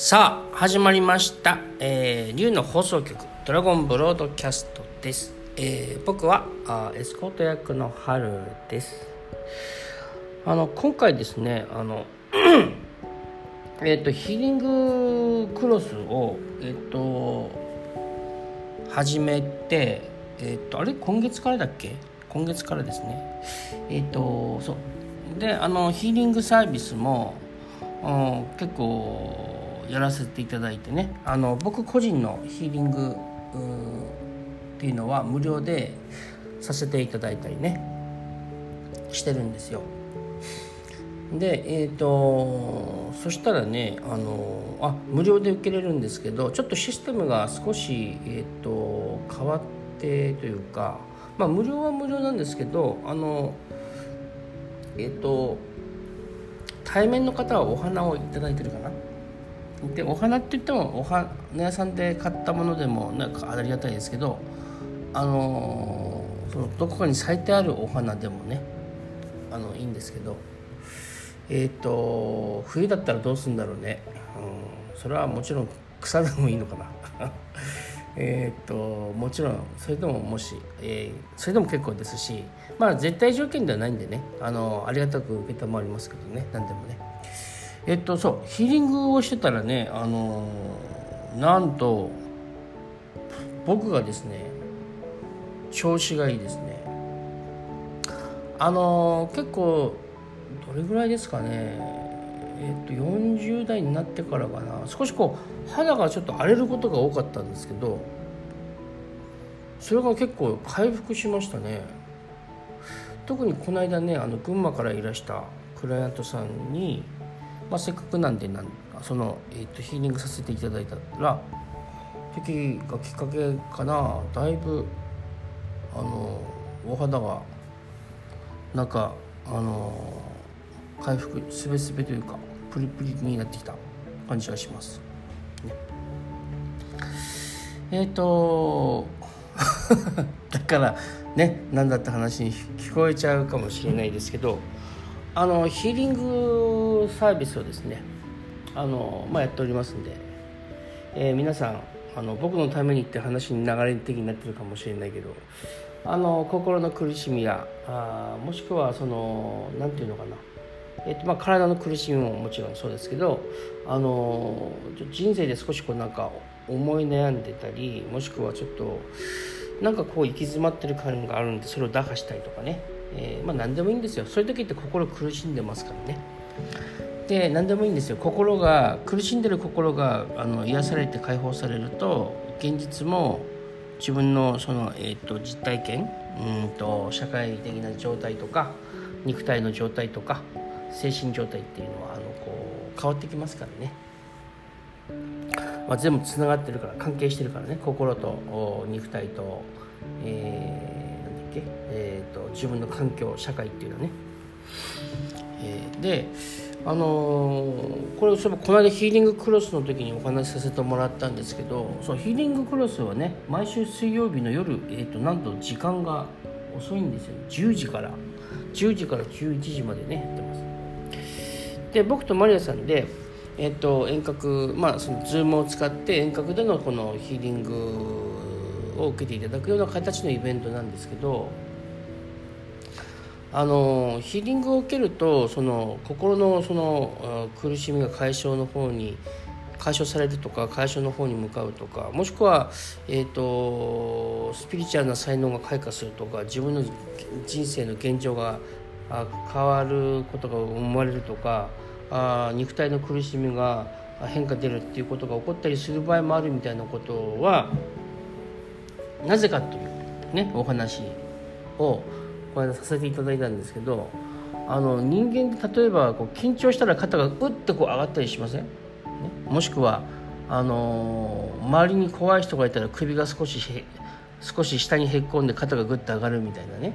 さあ始まりました、えー、竜の放送局ドラゴンブロードキャストです、えー僕はあエスコート役の春です。あの今回ですねあのえっとヒーリングクロスをえっ、と始めてえっ、とあれ？今月からだっけ？今月からですね。えっ、とそう。であのヒーリングサービスもうん結構やらせていただいてね。あの僕個人のヒーリングっていうのは無料でさせていただいたりね。してるんですよ。でえっ、とそしたらねあのあ無料で受けれるんですけどちょっとシステムが少し、えー、と変わってというかまあ無料は無料なんですけどあのえっ、と対面の方はお花をいただいてるかな。でお花って言ってもお花屋さんで買ったものでもなんかありがたいですけどあのーそのどこかに咲いてあるお花でもねあのいいんですけどえっ、と冬だったらどうするんだろうね、うん、それはもちろん草でもいいのかな。えっともちろんそれでももし、えーそれでも結構ですしまあ絶対条件ではないんでねあのありがたく受けたまわりますけどね何でもね。えっとそうヒーリングをしてたらねあのなんと僕がですね調子がいいですね。あの結構どれぐらいですかね。えっと40代になってからかな。少しこう肌がちょっと荒れることが多かったんですけどそれが結構回復しましたね。特にこの間ねあの群馬からいらしたクライアントさんに、まあ、せっかくなんでなんその、えー、とヒーリングさせていただいたら時がきっかけかな。だいぶあのお肌がなんかあの回復すべすべというかプリプリになってきた感じがします、えっ、と だからね何だって話に聞こえちゃうかもしれないですけどあのヒーリングサービスをですねあの、まあ、やっておりますんで、えー皆さんあの僕のためにって話に流れ的になってるかもしれないけどあの心の苦しみやあもしくはその何て言うのかなえっとまあ、体の苦しみももちろんそうですけどあの人生で少しこうなんか思い悩んでたりもしくはちょっとなんかこう行き詰まってる感があるんでそれを打破したいとかね、えーまあ何でもいいんですよ。そういう時って心苦しんでますからね。で何でもいいんですよ。心が苦しんでる心があの癒されて解放されると現実も自分のその、えー、と実体験うんと社会的な状態とか肉体の状態とか精神状態っていうのはあのこう変わってきますからね、まあ、全部つながってるから関係してるからね。心と肉体と、えーなんだっけ、えー、と自分の環境社会っていうのはね、えーであのーこれそういえばこの間ヒーリングクロスの時にお話しさせてもらったんですけどそうヒーリングクロスはね毎週水曜日の夜、えー、となんと時間が遅いんですよ。10時から。10時から11時までねやってます。で僕とマリアさんで、えっと遠隔まあその Zoom を使って遠隔でのこのヒーリングを受けていただくような形のイベントなんですけどあのヒーリングを受けるとその心のその苦しみが解消の方に解消されるとか解消の方に向かうとかもしくは、えー、とスピリチュアルな才能が開花するとか自分の人生の現状が変わることが思われるとかあ肉体の苦しみが変化出るっていうことが起こったりする場合もあるみたいなことはなぜかというねお話をこの間させていただいたんですけどあの人間って例えばこう緊張したら肩がうってこう上がったりしません、ね、もしくはあのー周りに怖い人がいたら首が少し少し下にへっこんで肩がぐっと上がるみたいなね。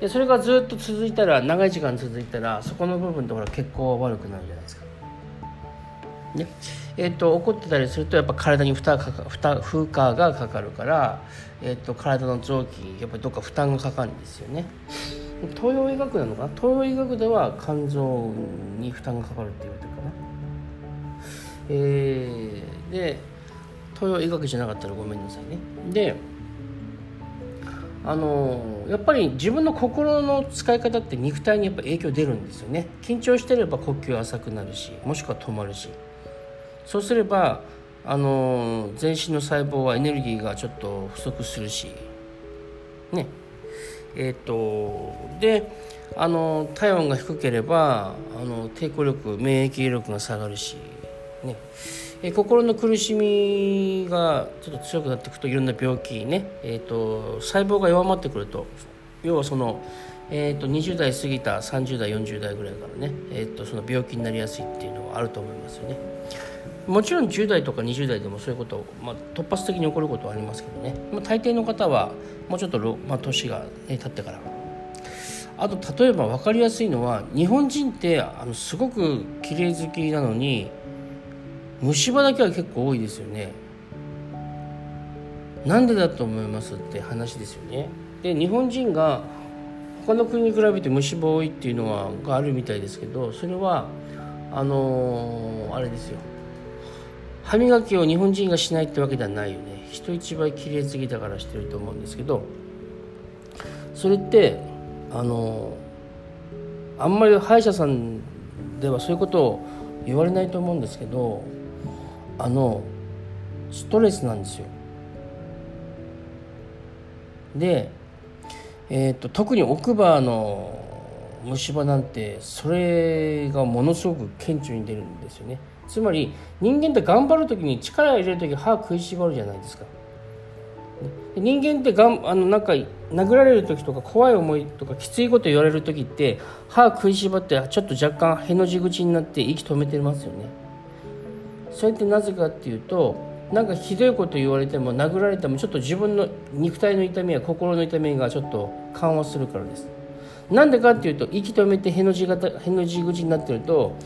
でそれがずっと続いたら長い時間続いたらそこの部分ってほら血行は悪くなるじゃないですか。ね？えー、と怒ってたりするとやっぱ体に負担がかか負荷がかかるから、えー、と体の臓器やっぱりどっか負担がかかるんですよね。東洋医学なのかな？東洋医学では肝臓に負担がかかるって言われてるかな。えー、で東洋医学じゃなかったらごめんなさいね。であのやっぱり自分の心の使い方って肉体にやっぱ影響出るんですよね。緊張してれば呼吸浅くなるしもしくは止まるし。そうすればあの全身の細胞はエネルギーがちょっと不足するしね。えっ、ー、とであの体温が低ければあの抵抗力免疫力が下がるしね。え心の苦しみがちょっと強くなっていくといろんな病気ね、えーと、細胞が弱まってくると要はその、えーと、20代過ぎた30代40代ぐらいからね、えーと、その病気になりやすいっていうのはあると思いますよね。もちろん10代とか20代でもそういうこと、まあ、突発的に起こることはありますけどね、まあ、大抵の方はもうちょっと、まあ、年が、ね、経ってから。あと例えば分かりやすいのは日本人ってあのすごく綺麗好きなのに虫歯だけは結構多いですよね。なんでだと思いますって話ですよね。で日本人が他の国に比べて虫歯多いっていうのはがあるみたいですけどそれはあのー、あれですよ。歯磨きを日本人がしないってわけではないよね。人一倍綺麗すぎだからしてると思うんですけどそれってあの、あんまり歯医者さんではそういうことを言われないと思うんですけどあのストレスなんですよ。で、えーと、特に奥歯の虫歯なんてそれがものすごく顕著に出るんですよね。つまり人間って頑張る時に力を入れる時歯食いしばるじゃないですか。人間ってがんあのなんか殴られる時とか怖い思いとかきついこと言われる時って歯食いしばってちょっと若干への字口になって息止めてますよね。それってなぜかっていうとなんかひどいこと言われても殴られてもちょっと自分の肉体の痛みや心の痛みがちょっと緩和するからです。なんでかっていうと息止めてへの字型への字口になってると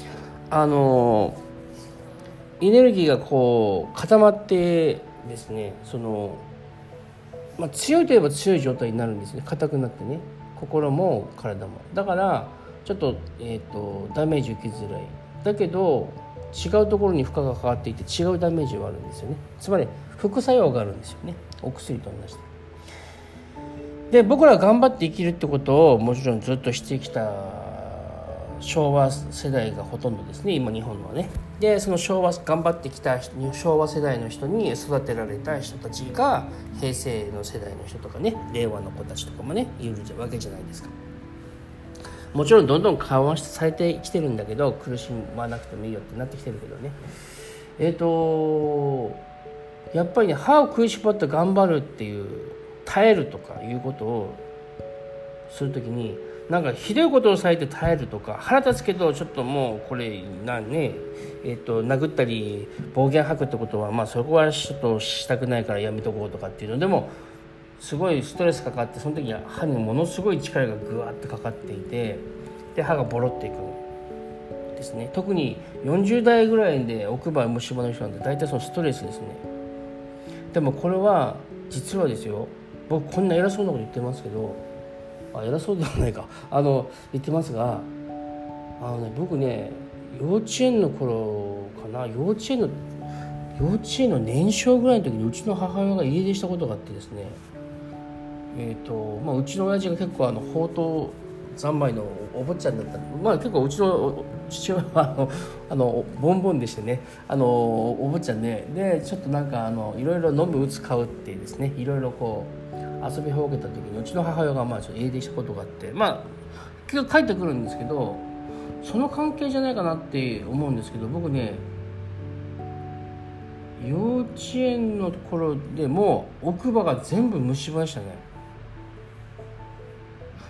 あのエネルギーがこう固まってですねその、まあ、強いといえば強い状態になるんですね。硬くなってね。心も体も。だからちょっと,、えーとダメージ受けづらい。だけど違うところに負荷がかかっていて違うダメージはあるんですよね。つまり副作用があるんですよね。お薬と同じで。で僕ら頑張って生きるってことをもちろんずっとしてきた昭和世代がほとんどですね。今日本のはね。でその昭和頑張ってきた昭和世代の人に育てられた人たちが平成の世代の人とかね令和の子たちとかもねいるわけじゃないですか。もちろんどんどん緩和されてきてるんだけど苦しまなくてもいいよってなってきてるけどね。えっ、ー、とやっぱりね歯を食いしばって頑張るっていう耐えるとかいうことをする時になんかひどいことをされて耐えるとか腹立つけどちょっともうこれなね。えーと、殴ったり暴言吐くってことはまあそこはちょっとしたくないからやめとこうとかっていうのでもすごいストレスかかってその時に歯にものすごい力がぐわってかかっていてで歯がボロっていくですね。特に40代ぐらいで奥歯虫歯の人なんて大体そのストレスですね。でもこれは実はですよ。僕こんな偉そうなこと言ってますけどあ偉そうではないか。あの言ってますがあのね僕ね幼稚園の頃かな幼稚園の幼稚園の年少ぐらいの時にうちの母親が家出したことがあってですね。えーとまあ、うちの親父が結構あの宝刀三昧のお坊ちゃんだったまあ結構うちの父親はあのあのボンボンでしてね。あのお坊ちゃんででちょっとなんかあのいろいろ飲む打つ買うってですね。いろいろこう遊びほうけた時にうちの母親がまあちょっと家出したことがあってまあ結局帰ってくるんですけどその関係じゃないかなって思うんですけど僕ね幼稚園の頃でも奥歯が全部虫歯でしたね。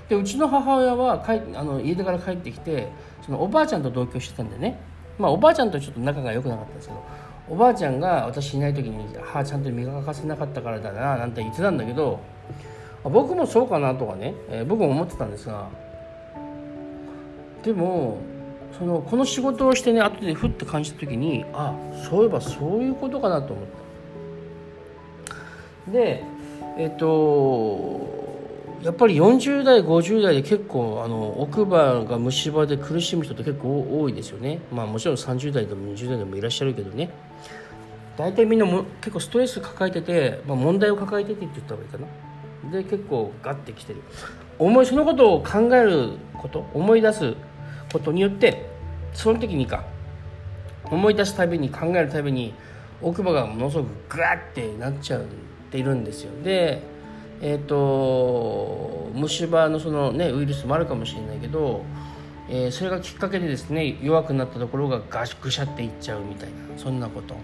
でうちの母親は帰あの家出から帰ってきてそのおばあちゃんと同居してたんでね、まあ、おばあちゃんとちょっと仲が良くなかったんですけどおばあちゃんが私いない時に歯ちゃんと磨かせなかったからだななんて言ってたんだけど僕もそうかなとかね、えー、僕も思ってたんですがでもそのこの仕事をしてね後でふって感じた時にあそういえばそういうことかなと思った。でえっ、ー、とやっぱり40代50代で結構あの奥歯が虫歯で苦しむ人って結構多いですよね。まあもちろん30代でも20代でもいらっしゃるけどね。大体みんなも結構ストレス抱えてて、まあ、問題を抱えててって言った方がいいかな。で結構ガッてきてる。思いそのことを考えること思い出すことによってその時にか思い出すたびに考えるたびに奥歯がものすごくグワッてなっちゃっているんですよ。でえっ、ー、と虫歯のそのねウイルスもあるかもしれないけど、えー、それがきっかけでですね弱くなったところがガシぐしゃっていっちゃうみたいなそんなこと、ね、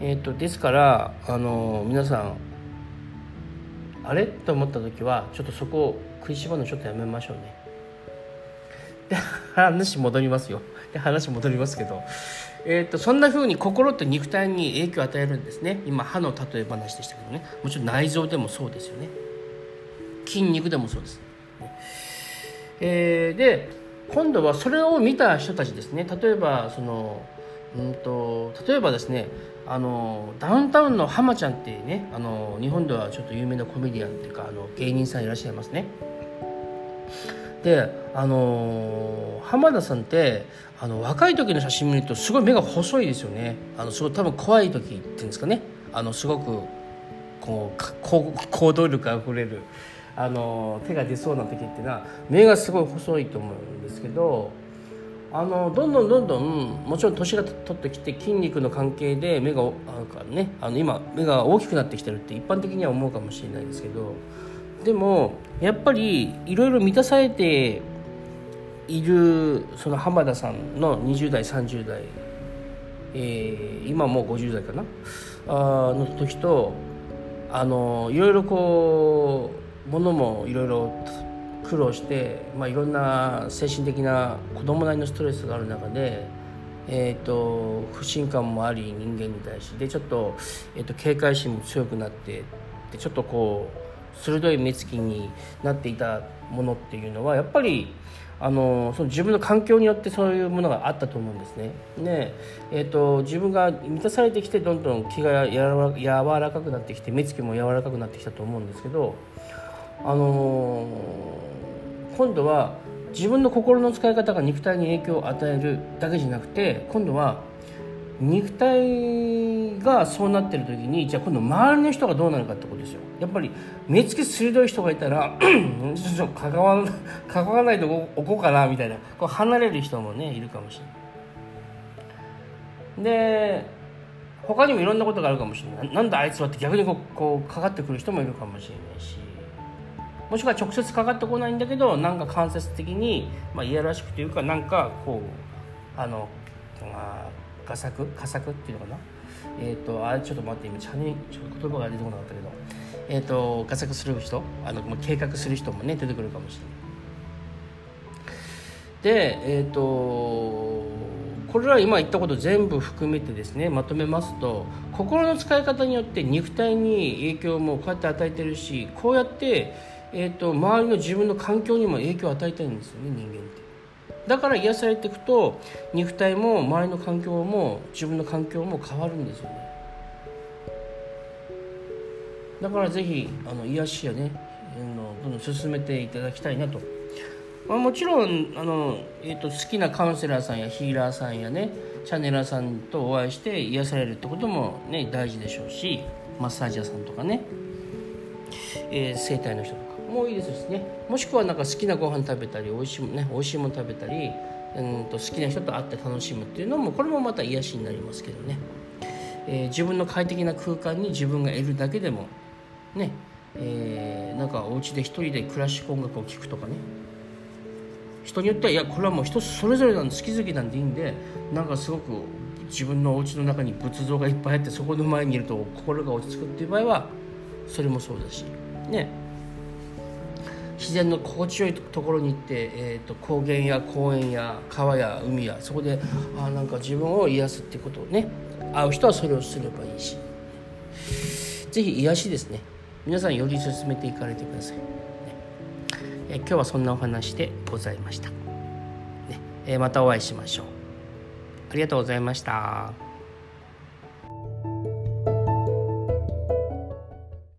えっ、ー、とですからあの皆さんあれ？と思った時はちょっとそこを食いしばるのちょっとやめましょうね。で話戻りますよ。で話戻りますけど、えーと、そんな風に心と肉体に影響を与えるんですね。今歯の例え話でしたけどね。もちろん内臓でもそうですよね。筋肉でもそうです、えー、で今度はそれを見た人たちですね。例えばそのうんと例えばですねあのダウンタウンの浜ちゃんっていうねあの日本ではちょっと有名なコメディアンっていうかあの芸人さんいらっしゃいますね。であの浜田さんってあの若い時の写真見るとすごい目が細いですよね。あのすごい多分怖い時っていうんですかね。あのすごくこう行動力あふれるあの手が出そうな時っていうのは目がすごい細いと思うんですけどあのどんどんどんどんもちろん年が取ってきて筋肉の関係で目がなんか、ね、あの今目が大きくなってきてるって一般的には思うかもしれないですけどでもやっぱりいろいろ満たされているその浜田さんの20代30代、えー、今もう50代かな？あの時とあのいろいろこうものもいろいろ苦労して、まあ、いろんな精神的な子供なりのストレスがある中で、えーと、不信感もあり人間に対してでちょっと,、えーと警戒心も強くなってでちょっとこう鋭い目つきになっていたものっていうのはやっぱりあのその自分の環境によってそういうものがあったと思うんですね。で、えーと、自分が満たされてきてどんどん気が柔らかくなってきて目つきも柔らかくなってきたと思うんですけど、あのー、今度は自分の心の使い方が肉体に影響を与えるだけじゃなくて今度は肉体がそうなってる時にじゃあ今度周りの人がどうなるかってことですよ。やっぱり目つき鋭い人がいたら ちょっと関わ 関わらないでおこうかなみたいな。こう離れる人もねいるかもしれない。で他にもいろんなことがあるかもしれない。なんだあいつはって逆にこうこうかかってくる人もいるかもしれないし。もしくは直接かかってこないんだけどなんか間接的に、まあ、いやらしくというかなんかこうあのあ画作佳作っていうのかな？えっ、ー、とあれちょっと待って今ちゃにちょっと言葉が出てこなかったけどえっ、ー、と画作する人あの計画する人もね出てくるかもしれない。でえっ、ー、とこれら今言ったこと全部含めてですねまとめますと心の使い方によって肉体に影響もこうやって与えてるしこうやって、えーと周りの自分の環境にも影響を与えてるんですよね人間って。だから癒されていくと肉体も周りの環境も自分の環境も変わるんですよね。だからぜひあの癒しやねどんどん進めていただきたいなと、まあ、もちろんあの、えーと、好きなカウンセラーさんやヒーラーさんやねチャネラーさんとお会いして癒されるってこともね大事でしょうしマッサージ屋さんとかね、えー、整体の人とか。もいいですしね。もしくはなんか好きなご飯食べたり美味しい,、ね、美味しいもの食べたりうんと好きな人と会って楽しむっていうのもこれもまた癒しになりますけどね、えー、自分の快適な空間に自分がいるだけでもねえー、なんかお家で一人でクラシック音楽を聴くとかね。人によってはいやこれはもう人それぞれなんで好き好きなんでいいんでなんかすごく自分のお家の中に仏像がいっぱいあってそこの前にいると心が落ち着くっていう場合はそれもそうだしね。自然の心地よいところに行って、えーと、高原や公園や川や海やそこであなんか自分を癒すってことをね会う人はそれをすればいいし。是非癒しですね。皆さんより進めていかれてください、ね、え今日はそんなお話でございました、ね。えまたお会いしましょう。ありがとうございました。